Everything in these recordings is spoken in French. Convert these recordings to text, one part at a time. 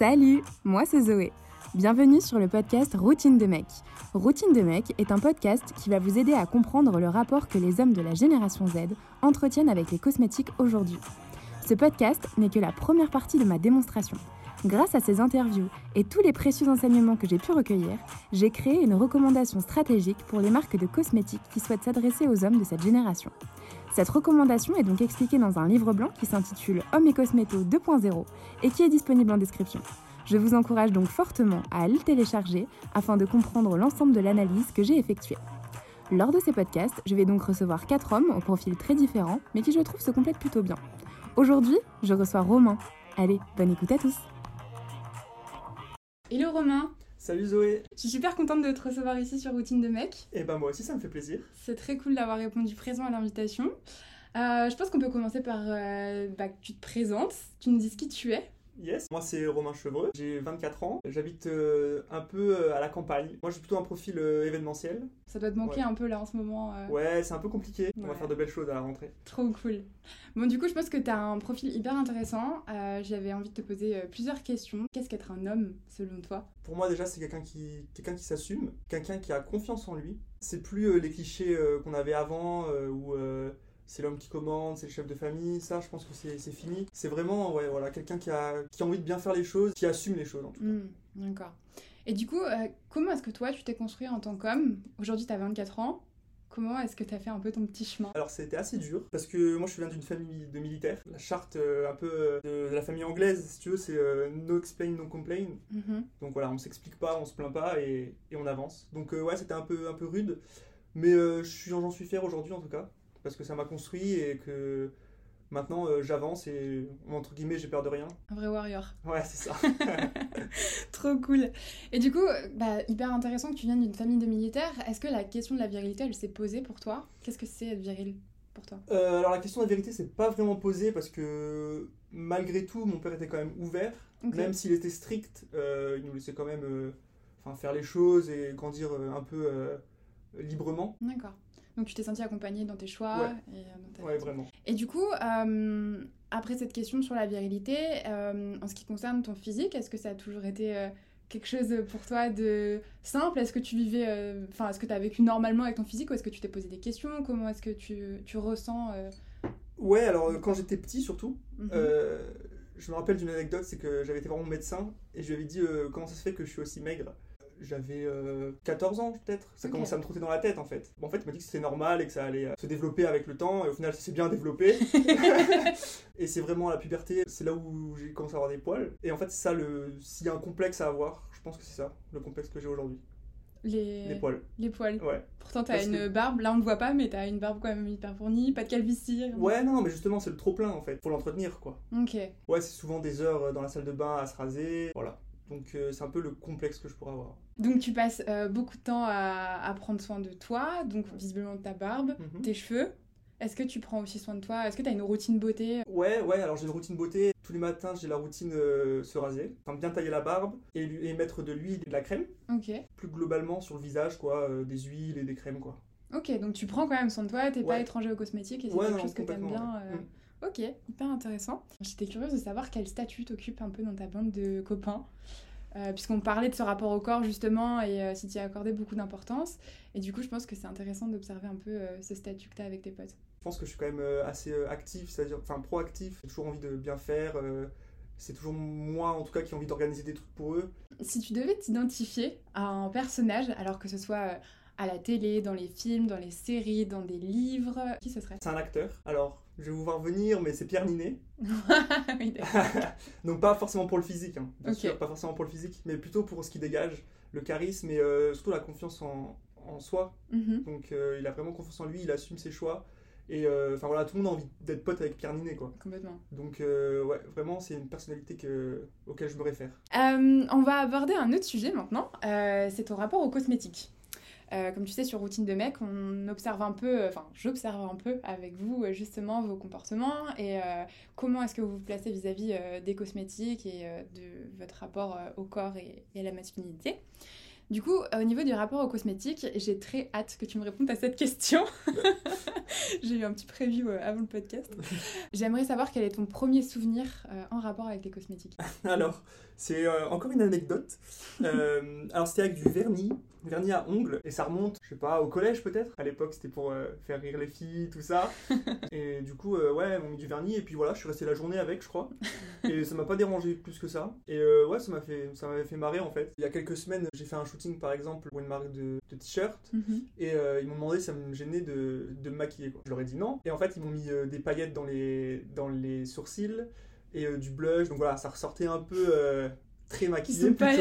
Salut, moi c'est Zoé. Bienvenue sur le podcast Routine de mec. Routine de mec est un podcast qui va vous aider à comprendre le rapport que les hommes de la génération Z entretiennent avec les cosmétiques aujourd'hui. Ce podcast n'est que la première partie de ma démonstration. Grâce à ces interviews et tous les précieux enseignements que j'ai pu recueillir, j'ai créé une recommandation stratégique pour les marques de cosmétiques qui souhaitent s'adresser aux hommes de cette génération. Cette recommandation est donc expliquée dans un livre blanc qui s'intitule Hommes et Cosméto 2.0 et qui est disponible en description. Je vous encourage donc fortement à le télécharger afin de comprendre l'ensemble de l'analyse que j'ai effectuée. Lors de ces podcasts, je vais donc recevoir quatre hommes au profil très différents, mais qui je trouve se complètent plutôt bien. Aujourd'hui, je reçois Romain. Allez, bonne écoute à tous. Hello Romain Salut Zoé Je suis super contente de te recevoir ici sur Routine de Mec. Et eh ben moi aussi ça me fait plaisir. C'est très cool d'avoir répondu présent à l'invitation. Euh, je pense qu'on peut commencer par euh, bah, que tu te présentes, tu nous dises qui tu es. Yes, moi c'est Romain Chevreux, j'ai 24 ans, j'habite euh, un peu euh, à la campagne. Moi j'ai plutôt un profil euh, événementiel. Ça doit te manquer un peu là en ce moment. Ouais, c'est un peu compliqué. On va faire de belles choses à la rentrée. Trop cool. Bon, du coup, je pense que tu as un profil hyper intéressant. J'avais envie de te poser plusieurs questions. Qu'est-ce qu'être un homme selon toi? Pour moi, déjà, c'est quelqu'un qui, quelqu'un qui s'assume, quelqu'un qui a confiance en lui. C'est plus les clichés qu'on avait avant où c'est l'homme qui commande, c'est le chef de famille, ça je pense que c'est fini. C'est vraiment ouais, voilà, quelqu'un qui a, qui a envie de bien faire les choses, qui assume les choses en tout cas. Hmm, d'accord. Et du coup, euh, comment est-ce que toi tu t'es construit en tant qu'homme? Aujourd'hui tu as 24 ans. Comment est-ce que tu as fait un peu ton petit chemin? Alors c'était assez dur parce que moi je viens d'une famille de militaires. La charte euh, un peu euh, de la famille anglaise, si tu veux, c'est no explain, no complain. Mm-hmm. Donc voilà, on s'explique pas, on se plaint pas et, et on avance. Donc ouais, c'était un peu, un peu rude. Mais j'en suis fier aujourd'hui en tout cas parce que ça m'a construit et que maintenant euh, j'avance et entre guillemets j'ai peur de rien. Un vrai warrior. Ouais, c'est ça. Trop cool. Et du coup, bah, hyper intéressant que tu viennes d'une famille de militaires. Est-ce que la question de la virilité, elle s'est posée pour toi? Qu'est-ce que c'est être viril pour toi? Euh, Alors la question de la vérité, c'est pas vraiment posée parce que malgré tout, mon père était quand même ouvert. Même s'il était strict, euh, il nous laissait quand même faire les choses et grandir un peu librement. D'accord. Donc tu t'es senti accompagnée dans tes choix. Ouais, et, ouais vraiment. Et du coup, euh, après cette question sur la virilité, euh, en ce qui concerne ton physique, est-ce que ça a toujours été euh, quelque chose pour toi de simple? Est-ce que tu vivais, enfin, est-ce que tu as vécu normalement avec ton physique ou est-ce que tu t'es posé des questions? Comment est-ce que tu, tu ressens Ouais, alors quand j'étais petit surtout, mhm. je me rappelle d'une anecdote, c'est que j'avais été voir mon médecin et je lui avais dit comment ça se fait que je suis aussi maigre? J'avais 14 euh, ans peut-être. Ça commençait à me trotter dans la tête en fait. Bon, en fait, il m'a dit que c'était normal et que ça allait euh, se développer avec le temps. Et au final, ça s'est bien développé. et c'est vraiment à la puberté, c'est là où j'ai commencé à avoir des poils. Et en fait, ça, le... s'il y a un complexe à avoir, je pense que c'est ça, le complexe que j'ai aujourd'hui. Les... les poils. Les poils. Ouais. Pourtant, t'as une barbe, là on ne voit pas, mais t'as une barbe quand même hyper fournie, pas de calvitie. Ouais, non, mais justement, c'est le trop plein en fait. Faut l'entretenir quoi. Ok. Ouais, c'est souvent des heures euh, dans la salle de bain à se raser. Voilà. Donc c'est un peu le complexe que je pourrais avoir. Donc tu passes euh, beaucoup de temps à, prendre soin de toi, donc visiblement de ta barbe, mhm. tes cheveux. Est-ce que tu prends aussi soin de toi? Est-ce que tu as une routine beauté? Ouais, ouais, alors j'ai une routine beauté. Tous les matins, j'ai la routine euh, se raser, enfin bien tailler la barbe et, mettre de l'huile et de la crème. Ok. Plus globalement sur le visage, quoi, euh, des huiles et des crèmes, quoi. Ok, donc tu prends quand même soin de toi, t'es pas étranger aux cosmétiques et c'est quelque chose que t'aimes bien. Mm. Ok, hyper intéressant. J'étais curieuse de savoir quel statut t'occupe un peu dans ta bande de copains. Euh, puisqu'on parlait de ce rapport au corps justement et euh, si tu y as accordé beaucoup d'importance. Et du coup, je pense que c'est intéressant d'observer un peu euh, ce statut que tu as avec tes potes. Je pense que je suis quand même assez actif, c'est-à-dire enfin proactif, j'ai toujours envie de bien faire. c'est toujours moi en tout cas qui ai envie d'organiser des trucs pour eux. Si tu devais t'identifier à un personnage, alors que ce soit à la télé, dans les films, dans les séries, dans des livres, qui ce serait? C'est un acteur. Alors, je vais vous voir venir, mais c'est Pierre Ninet. oui, Donc pas forcément pour le physique, hein, bien sûr, pas forcément pour le physique, mais plutôt pour ce qui dégage, le charisme et euh, surtout la confiance en, en soi. Mhm. Donc euh, il a vraiment confiance en lui, il assume ses choix. Et euh, enfin voilà, tout le monde a envie d'être pote avec Pierre Ninet, quoi. Complètement. Donc ouais, vraiment, c'est une personnalité que, auquel je me réfère. on va aborder un autre sujet maintenant, c'est ton rapport aux cosmétiques. Euh, comme tu sais, sur Routine de mec, on observe un peu, enfin, j'observe un peu avec vous euh, justement vos comportements et euh, comment est-ce que vous vous placez vis-à-vis des cosmétiques et de votre rapport au corps et, à la masculinité. Du coup, au niveau du rapport aux cosmétiques, j'ai très hâte que tu me répondes à cette question. j'ai eu un petit preview euh, avant le podcast. J'aimerais savoir quel est ton premier souvenir euh, en rapport avec les cosmétiques. Alors, c'est euh, encore une anecdote. alors, c'était avec du vernis, vernis à ongles, et ça remonte, je sais pas, au collège peut-être? À l'époque, c'était pour faire rire les filles, tout ça. et du coup, ouais, on mis du vernis, et puis voilà, je suis resté la journée avec, je crois. Et ça m'a pas dérangé plus que ça. Et ouais, ça m'a fait, ça m'avait fait marrer en fait. Il y a quelques semaines, j'ai fait un shooting par exemple pour une marque de, t-shirt, mhm. et ils m'ont demandé si ça me gênait de, de me maquiller. Quoi. Je leur ai dit non. Et en fait, ils m'ont mis des paillettes dans les, dans les sourcils et euh, du blush. Donc voilà, ça ressortait un peu euh, très maquillé. Ils sont pas.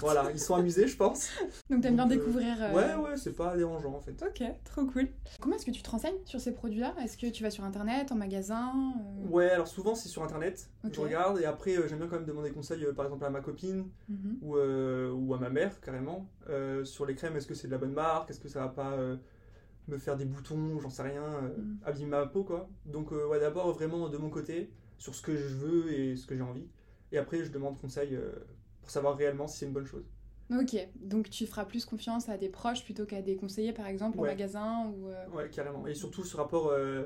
Voilà, ils sont amusés, je pense. Donc t'aimes bien euh, découvrir. Ouais, ouais, c'est pas dérangeant en fait. Ok, trop cool. Comment est-ce que tu te renseignes sur ces produits-là? Est-ce que tu vas sur internet, en magasin Ouais, alors souvent c'est sur internet. Je regarde et après j'aime bien quand même demander conseils, par exemple à ma copine mhm. ou, ou, à ma mère carrément sur les crèmes. Est-ce que c'est de la bonne marque? Est-ce que ça va pas me faire des boutons, j'en sais rien, mm. abîmer ma peau quoi. Donc ouais, d'abord vraiment de mon côté sur ce que je veux et ce que j'ai envie. Et après, je demande conseil euh, pour savoir réellement si c'est une bonne chose. Ok, donc tu feras plus confiance à des proches plutôt qu'à des conseillers par exemple au magasin ou euh, Ouais, carrément. Et surtout ce rapport euh,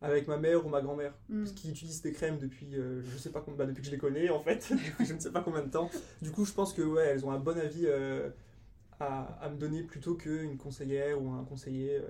avec ma mère ou ma grand-mère, hmm. parce qu'ils utilisent des crèmes depuis je sais pas combien, bah, depuis que je les connais en fait, je ne sais pas combien de temps. Du coup, je pense que ouais, elles ont un bon avis à, à, me donner plutôt qu'une conseillère ou un conseiller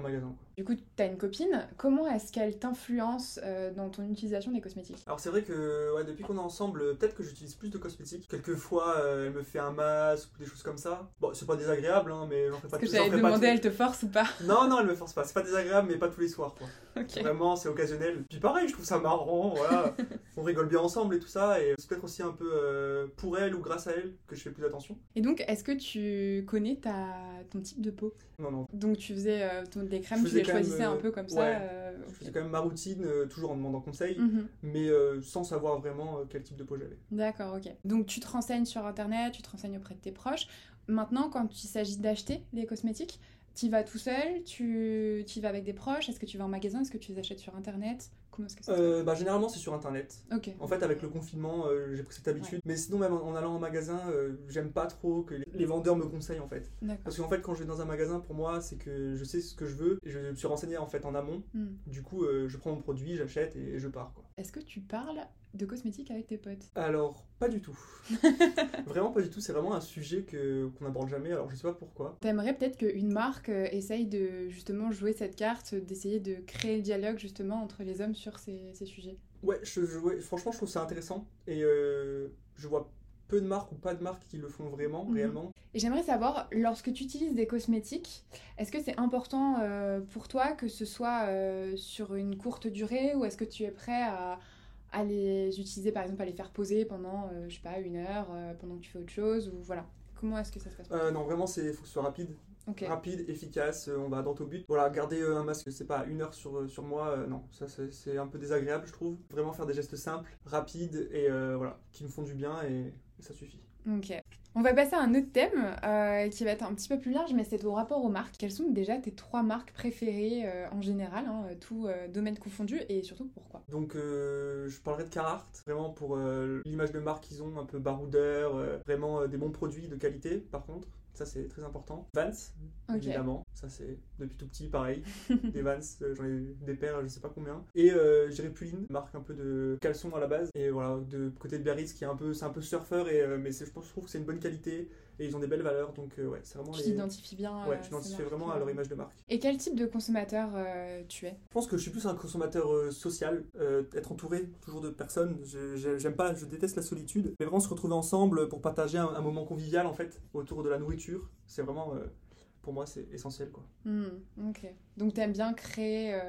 magasin. Du coup, tu as une copine, comment est-ce qu'elle t'influence euh, dans ton utilisation des cosmétiques? Alors c'est vrai que ouais, depuis qu'on est ensemble, peut-être que j'utilise plus de cosmétiques. Quelquefois, euh, elle me fait un masque ou des choses comme ça. Bon, c'est pas désagréable, hein, mais j'en fais pas tous les soirs. demandé, elle te force ou pas? Non, non, elle me force pas. C'est pas désagréable, mais pas tous les soirs. Quoi. Vraiment, c'est occasionnel. Puis pareil, je trouve ça marrant, voilà. On rigole bien ensemble et tout ça. Et c'est peut-être aussi un peu euh, pour elle ou grâce à elle que je fais plus attention. Et donc, est-ce que tu connais ta... ton type de peau? Non, non. Donc tu faisais ton des crèmes, tu les choisissais un euh, peu comme ça. Euh, je faisais quand même ma routine, euh, toujours en demandant conseil, mhm. mais sans savoir vraiment quel type de peau j'avais. D'accord, ok. Donc tu te renseignes sur internet, tu te renseignes auprès de tes proches. Maintenant, quand il s'agit d'acheter les cosmétiques, tu vas tout seul, tu y vas avec des proches, est-ce que tu vas en magasin, est-ce que tu les achètes sur internet? Comment est-ce que euh, bah, Généralement, c'est sur internet. En fait, avec le confinement, euh, j'ai pris cette habitude. Mais sinon, même en, allant en magasin, euh, j'aime pas trop que les, vendeurs me conseillent en fait. Parce qu'en fait, quand je vais dans un magasin, pour moi, c'est que je sais ce que je veux et je me suis renseigné en fait en amont. Hmm. Du coup, je prends mon produit, j'achète et, je pars. Est-ce que tu parles de cosmétiques avec tes potes? Alors, pas du tout. vraiment pas du tout. C'est vraiment un sujet que qu'on n'aborde jamais. Alors, je sais pas pourquoi. T'aimerais peut-être qu'une marque essaye de justement jouer cette carte, d'essayer de créer le dialogue justement entre les hommes sur ces, sujets? Ouais, je, franchement, je trouve ça intéressant. Et euh, je vois peu de marques ou pas de marques qui le font vraiment, mhm. réellement. Et j'aimerais savoir, lorsque tu utilises des cosmétiques, est-ce que c'est important euh, pour toi que ce soit euh, sur une courte durée ou est-ce que tu es prêt à, à, les utiliser, par exemple, à les faire poser pendant, je sais pas, une heure, pendant que tu fais autre chose ou voilà Comment est-ce que ça se passe Non, vraiment, il faut que ce soit rapide. Rapide, efficace, euh, on va dans au but. Voilà, garder euh, un masque, c'est pas une heure sur, euh, sur moi, non, ça c'est un peu désagréable, je trouve. Vraiment faire des gestes simples, rapides et voilà, qui me font du bien et, ça suffit. Ok. On va passer à un autre thème qui va être un petit peu plus large, mais c'est au rapport aux marques. Quelles sont déjà tes trois marques préférées en général, hein, tout domaine confondu, et surtout pourquoi? Donc, je parlerai de Carhartt, vraiment pour l'image de marque qu'ils ont, un peu baroudeur, vraiment des bons produits de qualité par contre. Ça, c'est très important. Vans, évidemment. Ça, c'est depuis tout petit, pareil. des Vans, euh, j'en ai des paires, je sais pas combien. Et euh, j'irai Puline, marque un peu de caleçon à la base. Et voilà, de côté de Biarritz, qui est un peu, c'est un peu surfeur, et, euh, mais je trouve que c'est une bonne qualité et ils ont des belles valeurs. Donc, euh, ouais, c'est vraiment. Tu t'identifies bien. Ouais, tu t'identifies vraiment à leur image de marque. Et quel type de consommateur euh, tu es? Je pense que je suis plus un consommateur euh, social, être entouré toujours de personnes. J'aime pas, je déteste la solitude. Mais vraiment se retrouver ensemble pour partager un, moment convivial en fait autour de la nourriture, c'est vraiment. pour moi, c'est essentiel quoi. Hmm, ok. Donc, tu aimes bien créer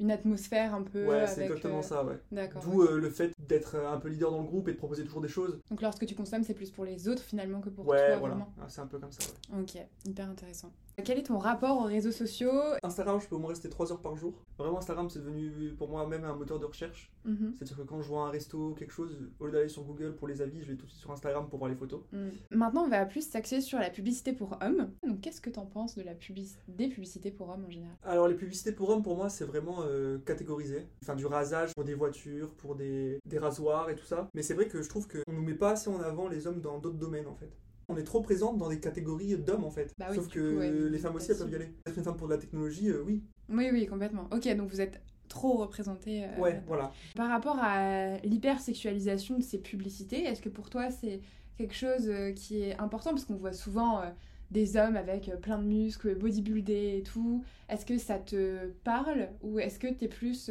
une atmosphère un peu. Ouais, c'est exactement euh, ça, ouais. D'accord. D'où euh, le fait d'être un peu leader dans le groupe et de proposer toujours des choses. Donc lorsque tu consommes, c'est plus pour les autres finalement que pour ouais, toi, voilà. Ah, c'est un peu comme ça, ouais. Ok, hyper intéressant. Quel est ton rapport aux réseaux sociaux? Instagram, je peux au moins rester 3 heures par jour. Vraiment, Instagram, c'est devenu pour moi même un moteur de recherche. Mhm. C'est-à-dire que quand je vois un resto quelque chose, au lieu d'aller sur Google pour les avis, je vais tout de suite sur Instagram pour voir les photos. Mm. Maintenant, on va plus s'axer sur la publicité pour hommes. Donc, qu'est-ce que tu en penses de la des publicités pour hommes en général? Alors, les publicités pour hommes, pour moi, c'est vraiment euh, catégorisé. Enfin, du rasage pour des voitures, pour des, des rasoirs et tout ça. Mais c'est vrai que je trouve qu'on nous met pas assez en avant les hommes dans d'autres domaines en fait. On est trop présente dans des catégories d'hommes en fait. Bah oui, Sauf que coup, ouais, les femmes aussi elles peuvent y aller. Être une femme pour de la technologie, euh, oui. Oui, oui, complètement. Ok, donc vous êtes trop représenté. euh, Ouais, voilà. Par rapport à l'hypersexualisation de ces publicités, est-ce que pour toi c'est quelque chose euh, qui est important? Parce qu'on voit souvent euh, des hommes avec plein de muscles, bodybuildés et tout. Est-ce que ça te parle? Ou est-ce que tu es plus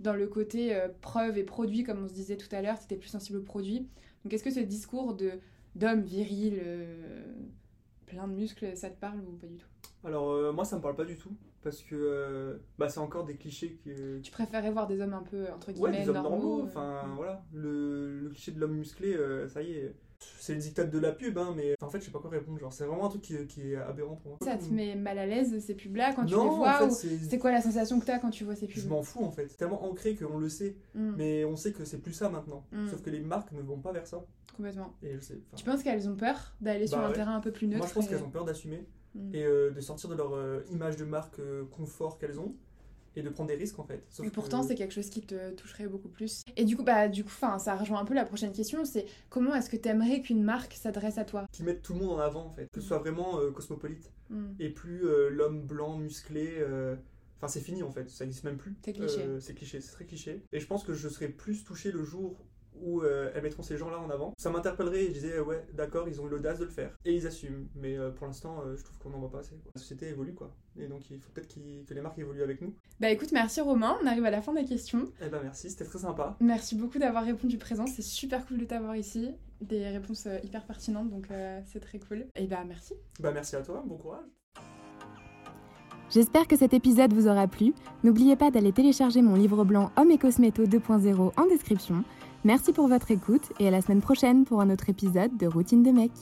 dans le côté preuve et produit, comme on se disait tout à l'heure, tu étais plus sensible au produit? Donc est-ce que ce discours de d'homme viril, euh, plein de muscles, ça te parle ou pas du tout? Alors euh, moi ça me parle pas du tout. Parce que euh, bah, c'est encore des clichés que. Tu préférais voir des hommes un peu, entre Ouais, guillemets, des hommes normaux, Enfin voilà. Le, le cliché de l'homme musclé, ça y est. C'est le dictat de la pub, hein, mais en fait, je sais pas quoi répondre. Genre, c'est vraiment un truc qui, qui est aberrant pour moi. Ça te met mal à l'aise ces pubs-là quand tu les vois en ou fait, c'est- quoi la sensation que t'as quand tu vois ces Je pubs m'en fous en fait. C'est tellement ancré qu'on le sait. Mm, Mais on sait que c'est plus ça maintenant. Mm. Sauf que les marques ne vont pas vers ça. Complètement. Et je sais. enfin, Tu penses qu'elles ont peur d'aller sur Bah un ouais. terrain un peu plus neutre moi, je pense et- qu'elles ont peur d'assumer Mm. et euh, de sortir de leur euh, image de marque euh, confort qu'elles ont et de prendre des risques en fait. Sauf Et pourtant, que- c'est quelque chose qui te toucherait beaucoup plus. Et du coup, bah, du coup, ça rejoint un peu la prochaine question. C'est comment est-ce que t'aimerais qu'une marque s'adresse à toi? Qui mettent tout le monde en avant en fait. Que ce soit vraiment euh, cosmopolite Mm. et plus euh, l'homme blanc musclé. euh, Enfin, c'est fini en fait, ça existe même plus. C'est cliché. C'est cliché, c'est très cliché. Et je pense que je serais plus touché le jour où euh, elles mettront ces gens-là en avant. Ça m'interpellerait et je disais, ouais, d'accord, ils ont eu l'audace de le faire. Et ils assument. Mais euh, pour l'instant, euh, je trouve qu'on n'en voit pas assez. quoi. La société évolue, quoi. Et donc, il faut peut-être que les marques évoluent avec nous. Bah écoute, merci Romain. On arrive à la fin des questions. Eh ben, merci, c'était très sympa. Merci beaucoup d'avoir répondu présent. C'est super cool de t'avoir ici. Des réponses hyper pertinentes, donc euh, c'est très cool. Et bah merci. Bah, merci à toi, bon courage. J'espère que cet épisode vous aura plu. N'oubliez pas d'aller télécharger mon livre blanc Homme et Cosméto 2.0 en description. Merci pour votre écoute et à la semaine prochaine pour un autre épisode de Routine de mec.